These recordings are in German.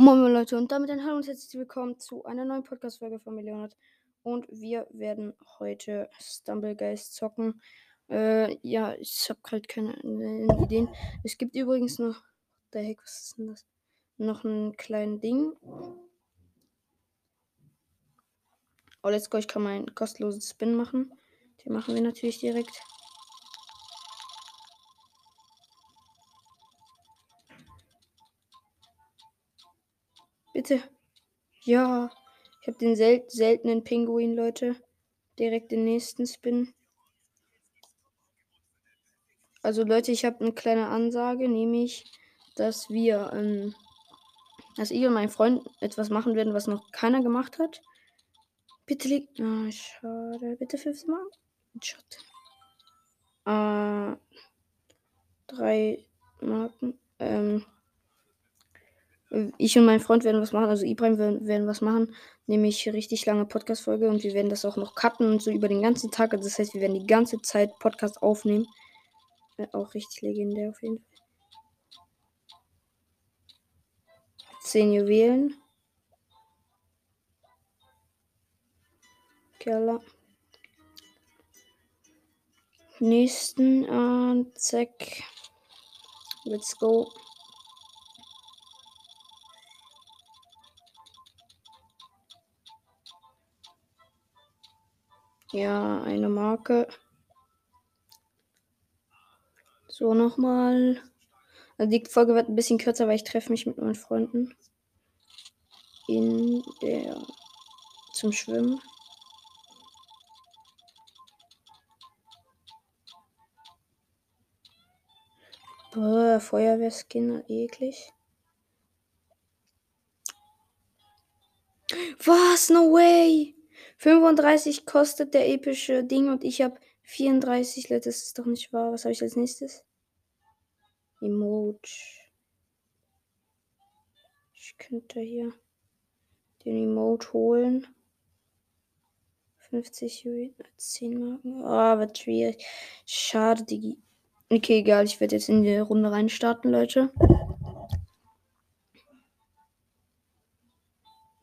Moin Leute und damit ein Hallo und herzlich willkommen zu einer neuen Podcast-Folge von Millionat. Und wir werden heute Stumblegeist zocken. Äh, ja, ich habe halt keine äh, Ideen. Es gibt übrigens noch. Der Heck, was ist denn das? Noch ein kleines Ding. Oh, let's go. Ich kann meinen kostenlosen Spin machen. Den machen wir natürlich direkt. Bitte. Ja. Ich habe den sel seltenen Pinguin, Leute. Direkt den nächsten Spin. Also Leute, ich habe eine kleine Ansage, nämlich, dass wir, ähm, dass ich und mein Freund etwas machen werden, was noch keiner gemacht hat. Bitte liegt. Ah, schade. Bitte fünfmal. Shot. Äh, drei Marken. Ähm, ich und mein Freund werden was machen, also Ibrahim werden, werden was machen, nämlich richtig lange Podcast-Folge und wir werden das auch noch cutten und so über den ganzen Tag. Also das heißt, wir werden die ganze Zeit Podcast aufnehmen. Äh, auch richtig legendär auf jeden Fall. 10 Juwelen. Keller. Nächsten, äh, zack. Let's go. Ja, eine Marke. So, nochmal. Also die Folge wird ein bisschen kürzer, weil ich treffe mich mit meinen Freunden. In der. zum Schwimmen. Boah, Feuerwehrskin, eklig. Was? No way! 35 kostet der epische Ding und ich habe 34. Das ist doch nicht wahr. Was habe ich als nächstes? Emote. Ich könnte hier den Emote holen. 50 Juwelen, 10 Marken. Ah, oh, wird schwierig. Schade, Digi. Okay, egal. Ich werde jetzt in die Runde reinstarten, Leute.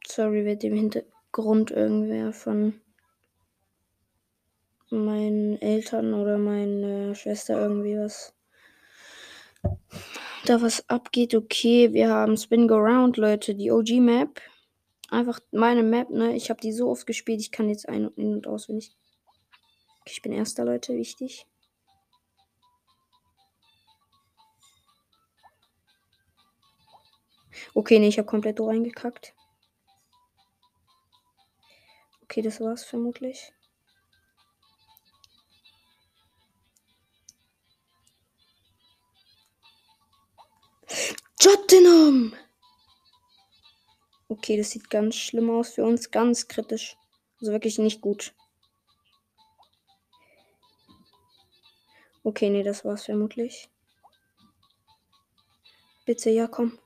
Sorry, wird im Hintergrund. Grund irgendwer von meinen Eltern oder meiner Schwester irgendwie was da was abgeht. Okay, wir haben Spin Go Round, Leute, die OG Map. Einfach meine Map, ne? Ich habe die so oft gespielt, ich kann jetzt ein und in und auswendig. Ich bin erster, Leute, wichtig. Okay, ne, ich habe komplett reingekackt. Okay, das war's vermutlich. Tottenham! Okay, das sieht ganz schlimm aus für uns. Ganz kritisch. Also wirklich nicht gut. Okay, nee, das war's vermutlich. Bitte, ja, komm.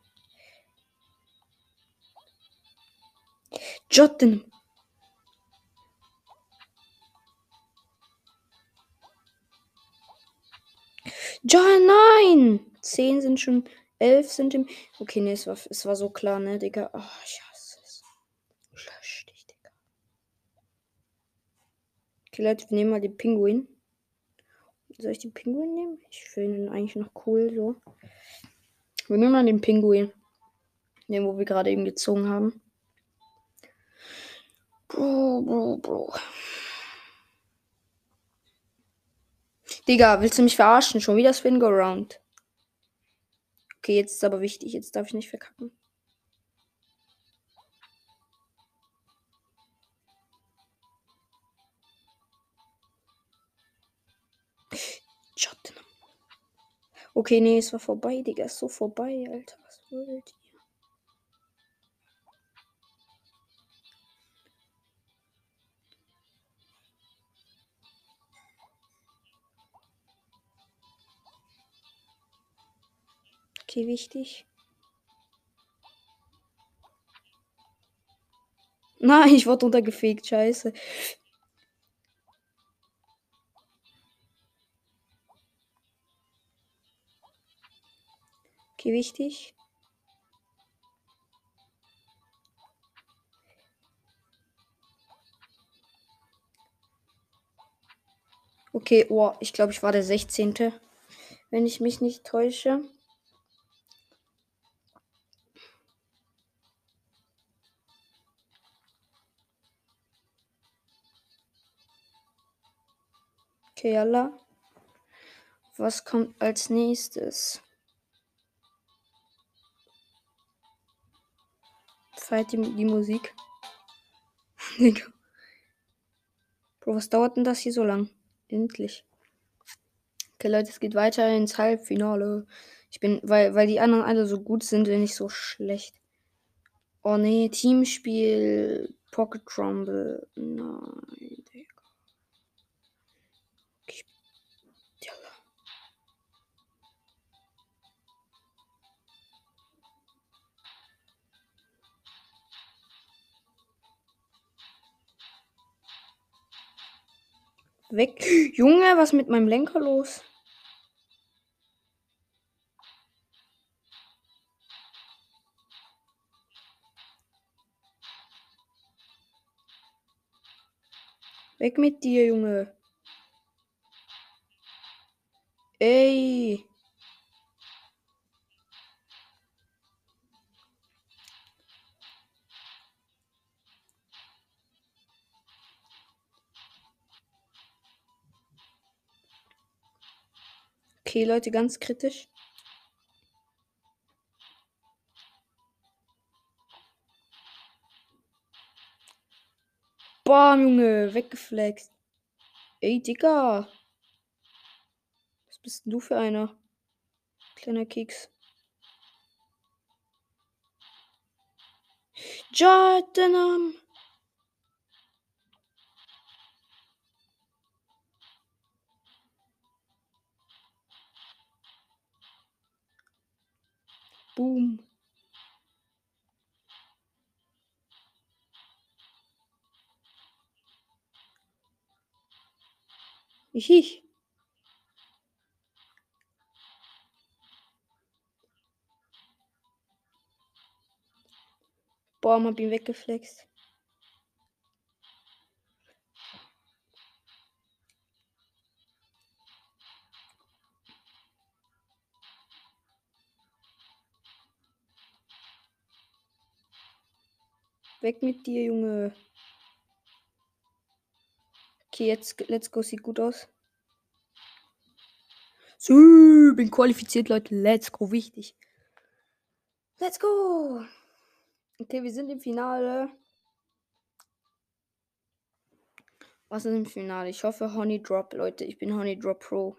Jotten. Ja, nein! Zehn sind schon. Elf sind im. Okay, nee, es war, es war so klar, ne, Digga. Oh, ich hasse es. Lösch dich, Digga. Okay, Leute, wir nehmen mal den Pinguin. Soll ich den Pinguin nehmen? Ich finde ihn eigentlich noch cool, so. Wir nehmen mal den Pinguin. Den, wo wir gerade eben gezogen haben. Bro, Bro, Bro. Digga, willst du mich verarschen? Schon wieder Spin Go Round. Okay, jetzt ist aber wichtig. Jetzt darf ich nicht verkacken. Okay, nee, es war vorbei, Digga. Ist so vorbei, Alter. Was wollt Okay, wichtig. Nein, ich wurde untergefegt, scheiße. Okay, wichtig. Okay, oh, ich glaube, ich war der 16. Wenn ich mich nicht täusche. Okay, Allah. Was kommt als nächstes? Feiert die, die Musik. Bro, was dauert denn das hier so lang? Endlich. Okay, Leute, es geht weiter ins Halbfinale. Ich bin, weil, weil die anderen alle so gut sind, bin ich so schlecht. Oh nee, Teamspiel, Pocket Rumble. Nein, Digga. Weg. Junge, was mit meinem Lenker los? Weg mit dir, Junge. Ey. Okay, Leute, ganz kritisch. Bam, Junge, weggeflext. Ey, Digga. Was bist denn du für einer? Kleiner Keks. Jordanam. Boom. Ich. Boah, hab ihn weggeflext. Weg mit dir, Junge. Okay, jetzt let's go, sieht gut aus. So, bin qualifiziert, Leute. Let's go, wichtig. Let's go. Okay, wir sind im Finale. Was ist im Finale? Ich hoffe Honey Drop, Leute. Ich bin Honey Drop Pro.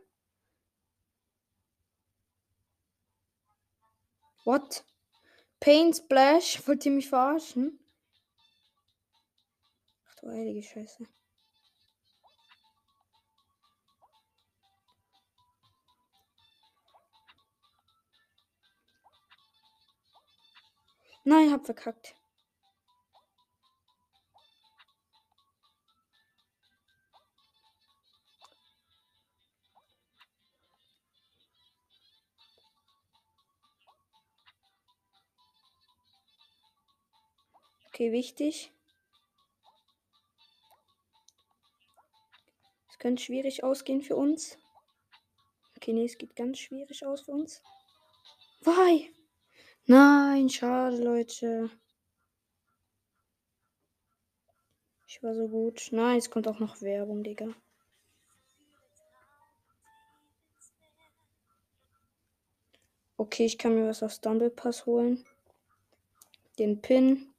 What? Pain Splash? Wollt ihr mich verarschen? Du heilige Scheiße. Nein, hab verkackt. Okay, wichtig. Könnte schwierig ausgehen für uns. Okay, nee, es geht ganz schwierig aus für uns. Why? Nein, schade, Leute. Ich war so gut. Nein, es kommt auch noch Werbung, Digga. Okay, ich kann mir was auf Stumble Pass holen. Den Pin.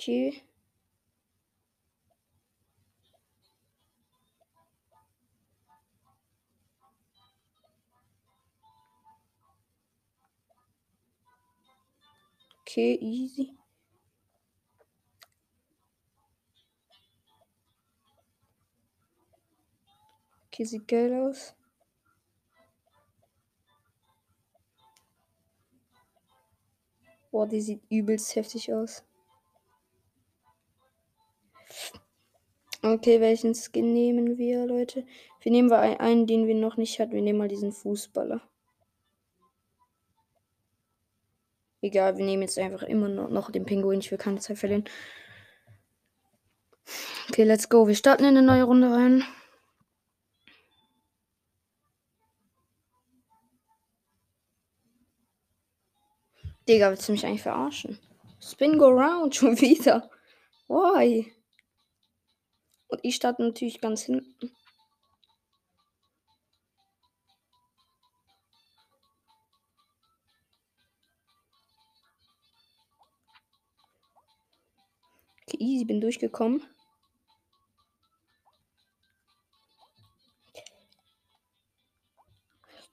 Okay. Okay, easy. Okay, sieht geil aus. Boah, die sieht übelst heftig aus. Okay, welchen Skin nehmen wir, Leute? Wir nehmen wir einen, den wir noch nicht hatten. Wir nehmen mal diesen Fußballer. Egal, wir nehmen jetzt einfach immer noch den Pinguin. Ich will keine Zeit verlieren. Okay, let's go. Wir starten in eine neue Runde rein. Digga, willst du mich eigentlich verarschen? Spin go round schon wieder. Why? Und ich starte natürlich ganz hinten. Okay, easy, bin durchgekommen.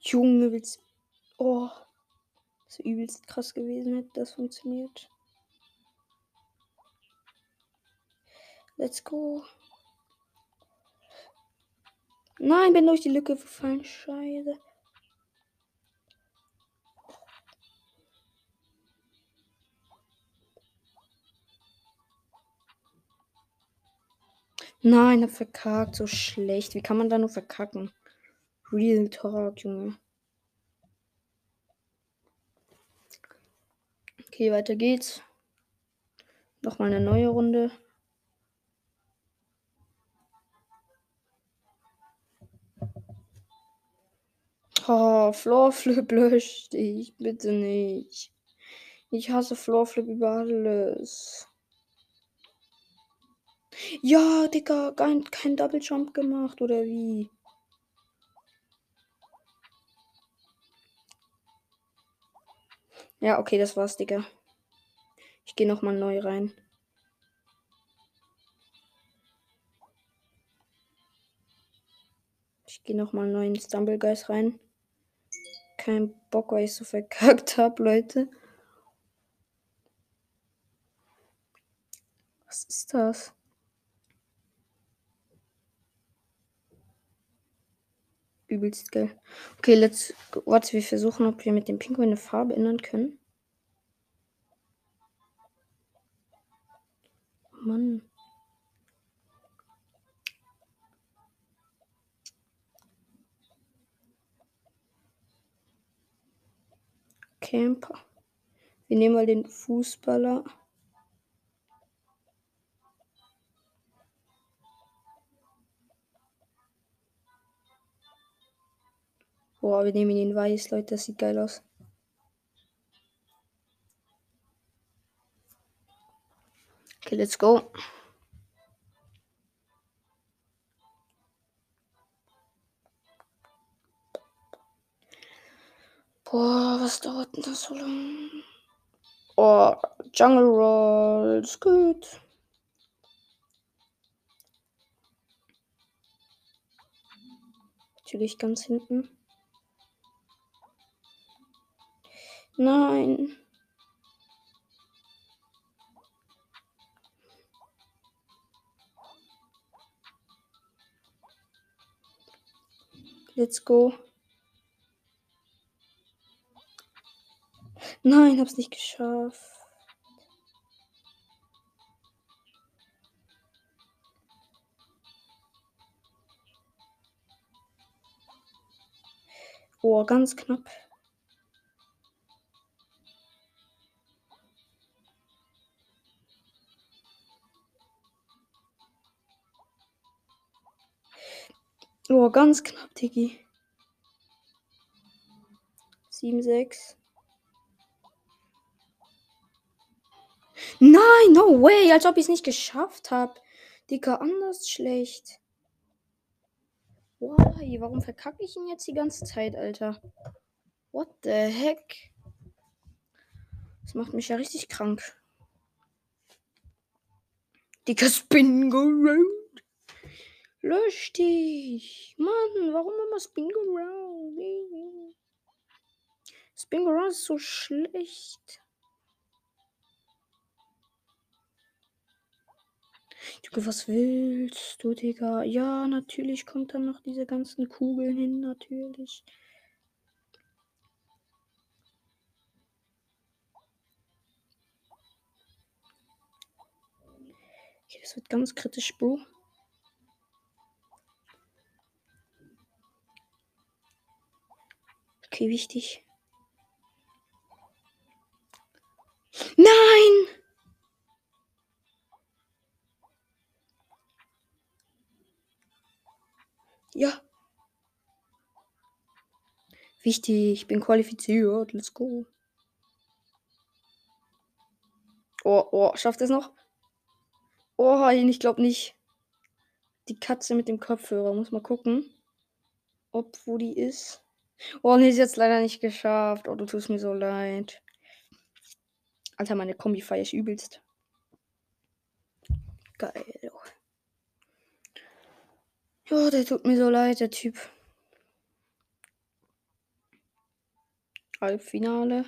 Junge, willst. Oh. Das übelst krass gewesen, hätte das funktioniert. Let's go. Nein, bin durch die Lücke gefallen. Scheiße. Nein, hab verkackt. So schlecht. Wie kann man da nur verkacken? Real Talk, Junge. Okay, weiter geht's. Nochmal eine neue Runde. Oh, Floorflip löscht ich. Bitte nicht. Ich hasse Floorflip über alles. Ja, Digga, kein, kein Double Jump gemacht, oder wie? Ja, okay, das war's, Digga. Ich gehe nochmal neu rein. Ich gehe nochmal neu in Stumble Guys rein. Kein Bock, weil ich so verkackt habe, Leute. Was ist das? Übelst geil. Okay, let's. Warte, wir versuchen, ob wir mit dem Pinguin eine Farbe ändern können. Mann. Camper. Wir nehmen mal den Fußballer. Boah, wir nehmen ihn weiß, Leute. Das sieht geil aus. Okay, let's go. Boah, was dauert denn das so lang? Oh, Jungle Roll, ist gut. Natürlich ganz hinten. Nein. Let's go. Nein, hab's nicht geschafft. Oh, ganz knapp. Oh, ganz knapp, Diggi. 7, 6. Nein, no way, als ob ich es nicht geschafft habe. Digga, anders schlecht. Why? Warum verkacke ich ihn jetzt die ganze Zeit, Alter? What the heck? Das macht mich ja richtig krank. Digga, Spin go round. Lösch dich. Mann, warum immer Spin go round? Spin go round ist so schlecht. Junge, was willst du, Digga? Ja, natürlich kommt dann noch diese ganzen Kugeln hin, natürlich. Okay, das wird ganz kritisch, Bro. Okay, wichtig. Wichtig, ich bin qualifiziert. Let's go. Oh, oh, schafft es noch? Oh, ich glaube nicht. Die Katze mit dem Kopfhörer. Muss mal gucken, ob wo die ist. Oh, nee, ist jetzt leider nicht geschafft. Oh, du tust mir so leid. Alter, meine Kombi feier ich übelst. Geil. Ja, der tut mir so leid, der Typ. Halbfinale.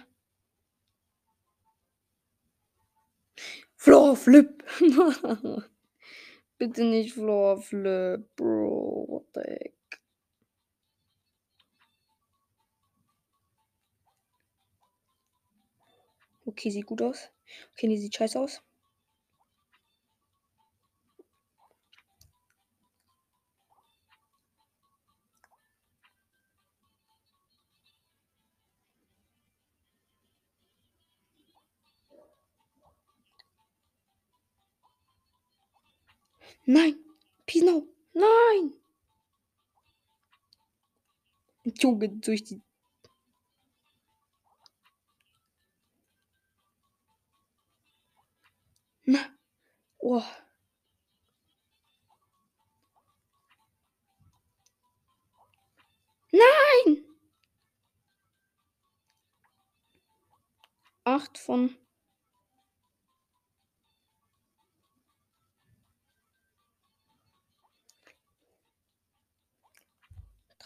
Floor Flip. Bitte nicht Floor Flip, Bro. What the heck? Okay, sieht gut aus. Okay, die sieht scheiße aus. Nein! Pino! Nein! Junge, durch die. Na. Oh. Nein! Acht von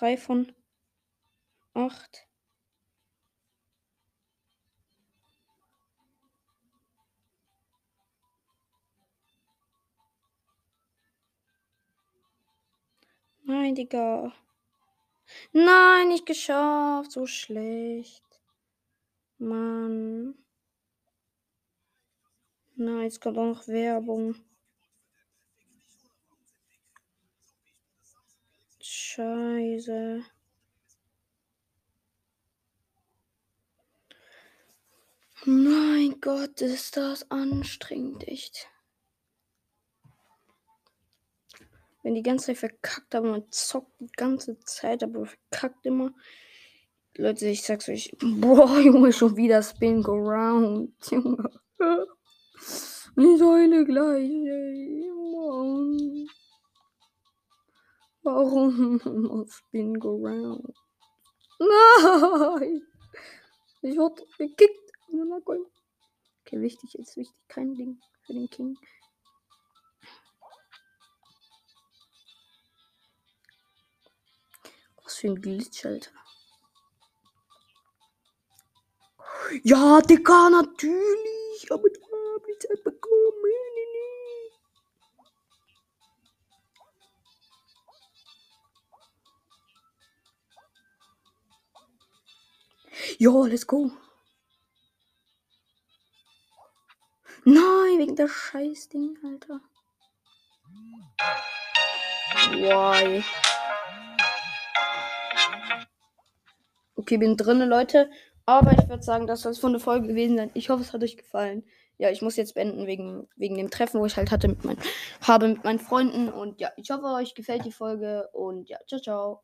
drei von acht. Nein, Digga. Nein, nicht geschafft. So schlecht. Mann. Na, jetzt kommt auch noch Werbung. Scheiße. Mein Gott, ist das anstrengend, echt. Wenn die ganze Zeit verkackt, aber man zockt die ganze Zeit, aber verkackt immer. Leute, ich sag's euch. Boah, Junge, schon wieder Spin Go. Junge. Die Säule gleich, ey. Warum muss Spin Go Round? Nein! Ich wurde gekickt. Okay, wichtig ist wichtig. Kein Ding für den King. Was für ein Glitch, Alter. Ja, Digga, natürlich. Aber du hast die Zeit bekommen. Ja, let's go. Nein, wegen der Scheißding, Alter. Why? Okay, bin drinnen, Leute. Aber ich würde sagen, das soll es von der Folge gewesen sein. Ich hoffe, es hat euch gefallen. Ja, ich muss jetzt beenden wegen, wegen dem Treffen, wo ich halt hatte mit mein, habe mit meinen Freunden. Und ja, ich hoffe, euch gefällt die Folge. Und ja, ciao, ciao.